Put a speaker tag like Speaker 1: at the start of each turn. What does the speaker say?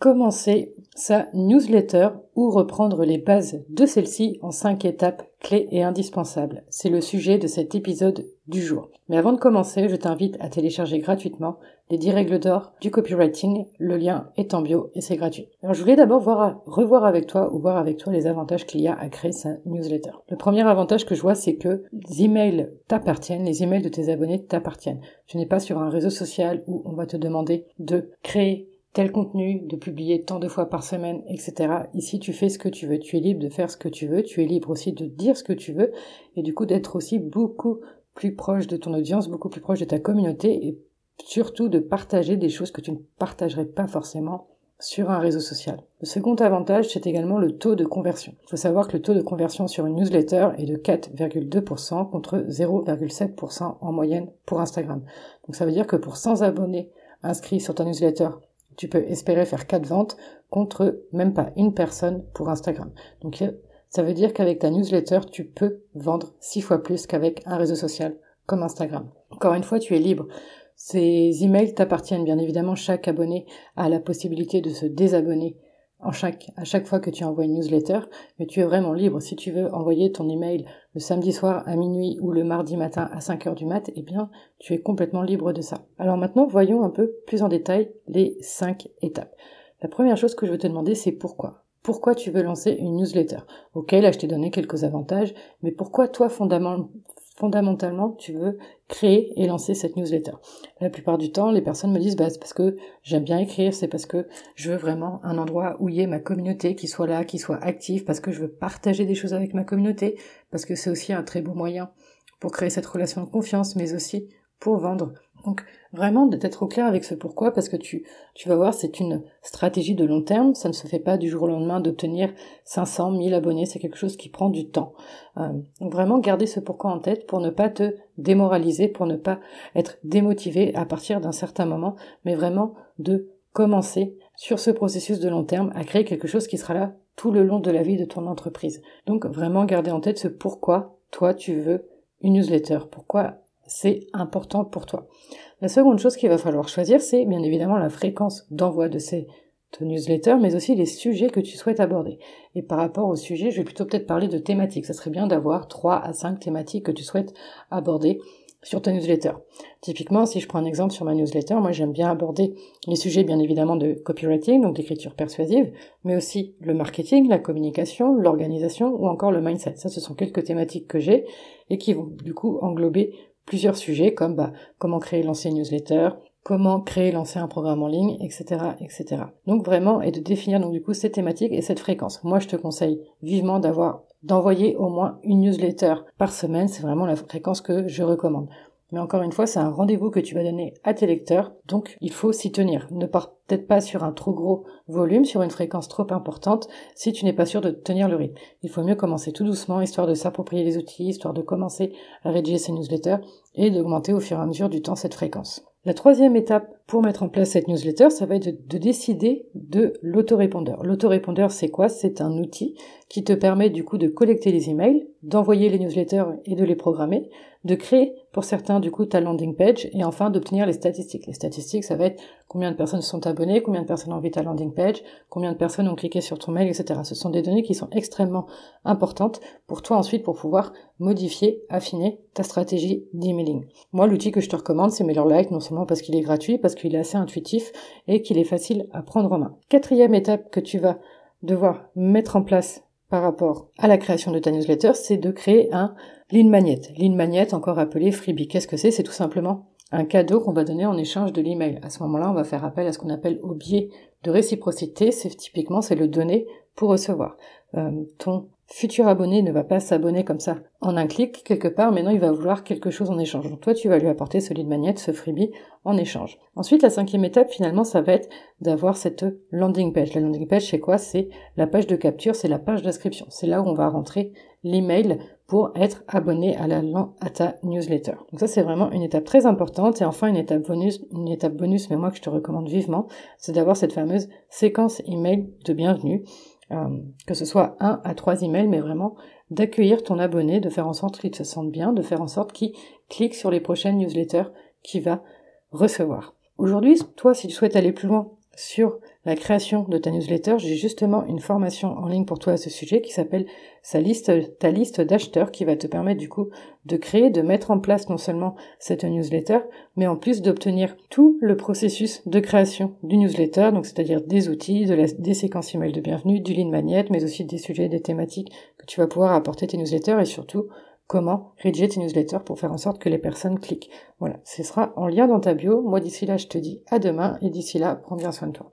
Speaker 1: commencer sa newsletter ou reprendre les bases de celle-ci en cinq étapes clés et indispensables. C'est le sujet de cet épisode du jour. Mais avant de commencer, je t'invite à télécharger gratuitement les 10 règles d'or du copywriting. Le lien est en bio et c'est gratuit. Alors je voulais d'abord voir, revoir avec toi ou voir avec toi les avantages qu'il y a à créer sa newsletter. Le premier avantage que je vois, c'est que les emails t'appartiennent, les emails de tes abonnés t'appartiennent. Tu n'es pas sur un réseau social où on va te demander de créer tel contenu, de publier tant de fois par semaine, etc. Ici, tu fais ce que tu veux. Tu es libre de faire ce que tu veux. Tu es libre aussi de dire ce que tu veux. Et du coup, d'être aussi beaucoup plus proche de ton audience, beaucoup plus proche de ta communauté et surtout de partager des choses que tu ne partagerais pas forcément sur un réseau social. Le second avantage, c'est également le taux de conversion. Il faut savoir que le taux de conversion sur une newsletter est de 4,2% contre 0,7% en moyenne pour Instagram. Donc ça veut dire que pour 100 abonnés inscrits sur ta newsletter tu peux espérer faire 4 ventes contre même pas une personne pour Instagram. Donc ça veut dire qu'avec ta newsletter, tu peux vendre 6 fois plus qu'avec un réseau social comme Instagram. Encore une fois, tu es libre. Ces emails t'appartiennent bien évidemment. Chaque abonné a la possibilité de se désabonner chaque, à chaque fois que tu envoies une newsletter, mais tu es vraiment libre. Si tu veux envoyer ton email le samedi soir à minuit ou le mardi matin à 5 heures du mat, eh bien, tu es complètement libre de ça. Alors maintenant, voyons un peu plus en détail les 5 étapes. La première chose que je veux te demander, c'est pourquoi? Pourquoi tu veux lancer une newsletter? Ok, là je t'ai donné quelques avantages, mais pourquoi toi fondamentalement, fondamentalement, tu veux créer et lancer cette newsletter. La plupart du temps, les personnes me disent, bah, c'est parce que j'aime bien écrire, c'est parce que je veux vraiment un endroit où il y ait ma communauté qui soit là, qui soit active, parce que je veux partager des choses avec ma communauté, parce que c'est aussi un très beau moyen pour créer cette relation de confiance, mais aussi pour vendre. Donc vraiment d'être au clair avec ce pourquoi, parce que tu, tu vas voir, c'est une stratégie de long terme, ça ne se fait pas du jour au lendemain d'obtenir 500, 1000 abonnés, c'est quelque chose qui prend du temps. Euh, donc vraiment garder ce pourquoi en tête pour ne pas te démoraliser, pour ne pas être démotivé à partir d'un certain moment, mais vraiment de commencer sur ce processus de long terme à créer quelque chose qui sera là tout le long de la vie de ton entreprise. Donc vraiment garder en tête ce pourquoi toi tu veux une newsletter, pourquoi c'est important pour toi. La seconde chose qu'il va falloir choisir, c'est bien évidemment la fréquence d'envoi de ces newsletters, mais aussi les sujets que tu souhaites aborder. Et par rapport aux sujets, je vais plutôt peut-être parler de thématiques. Ça serait bien d'avoir 3 à 5 thématiques que tu souhaites aborder sur ta newsletter. Typiquement, si je prends un exemple sur ma newsletter, moi j'aime bien aborder les sujets bien évidemment de copywriting, donc d'écriture persuasive, mais aussi le marketing, la communication, l'organisation ou encore le mindset. Ça, ce sont quelques thématiques que j'ai et qui vont du coup englober plusieurs sujets comme bah, comment créer lancer une newsletter, comment créer lancer un programme en ligne, etc., etc. Donc vraiment, et de définir donc du coup cette thématique et cette fréquence. Moi, je te conseille vivement d'envoyer au moins une newsletter par semaine. C'est vraiment la fréquence que je recommande. Mais encore une fois, c'est un rendez-vous que tu vas donner à tes lecteurs, donc il faut s'y tenir. Ne pars peut-être pas sur un trop gros volume, sur une fréquence trop importante, si tu n'es pas sûr de tenir le rythme. Il faut mieux commencer tout doucement, histoire de s'approprier les outils, histoire de commencer à rédiger ces newsletters et d'augmenter au fur et à mesure du temps cette fréquence. La troisième étape pour mettre en place cette newsletter, ça va être de, décider de l'autorépondeur. L'autorépondeur, c'est quoi? C'est un outil qui te permet du coup de collecter les emails, d'envoyer les newsletters et de les programmer, de créer pour certains du coup ta landing page et enfin d'obtenir les statistiques. Les statistiques, ça va être combien de personnes sont abonnées, combien de personnes ont envie ta landing page, combien de personnes ont cliqué sur ton mail, etc. Ce sont des données qui sont extrêmement importantes pour toi ensuite pour pouvoir modifier, affiner ta stratégie d'emailing. Moi, l'outil que je te recommande, c'est MailerLite, non seulement parce qu'il est gratuit, parce qu'il est assez intuitif et qu'il est facile à prendre en main. Quatrième étape que tu vas devoir mettre en place par rapport à la création de ta newsletter, c'est de créer un lead magnet. Lead magnet, encore appelé freebie. Qu'est-ce que c'est? C'est tout simplement un cadeau qu'on va donner en échange de l'email. À ce moment-là, on va faire appel à ce qu'on appelle au biais de réciprocité. C'est typiquement c'est le donner pour recevoir. Euh, ton futur abonné ne va pas s'abonner comme ça en un clic quelque part, mais non, il va vouloir quelque chose en échange. Donc toi, tu vas lui apporter ce lead magnet, ce freebie en échange. Ensuite, la cinquième étape, finalement, ça va être d'avoir cette landing page. La landing page, c'est quoi? C'est la page de capture, c'est la page d'inscription. C'est là où on va rentrer l'email pour être abonné à, la, à ta newsletter. Donc ça, c'est vraiment une étape très importante. Et enfin, une étape bonus, une étape bonus, mais moi que je te recommande vivement, c'est d'avoir cette fameuse séquence email de bienvenue que ce soit un à trois emails, mais vraiment d'accueillir ton abonné, de faire en sorte qu'il se sente bien, de faire en sorte qu'il clique sur les prochaines newsletters qu'il va recevoir. Aujourd'hui, toi, si tu souhaites aller plus loin sur la création de ta newsletter, j'ai justement une formation en ligne pour toi à ce sujet qui s'appelle sa liste, ta liste d'acheteurs qui va te permettre du coup de créer, de mettre en place non seulement cette newsletter, mais en plus d'obtenir tout le processus de création du newsletter, donc c'est-à-dire des outils, des séquences email de bienvenue, du lead magnet, mais aussi des sujets, des thématiques que tu vas pouvoir apporter tes newsletters et surtout comment rédiger tes newsletters pour faire en sorte que les personnes cliquent. Voilà, ce sera en lien dans ta bio. Moi d'ici là, je te dis à demain et d'ici là, prends bien soin de toi.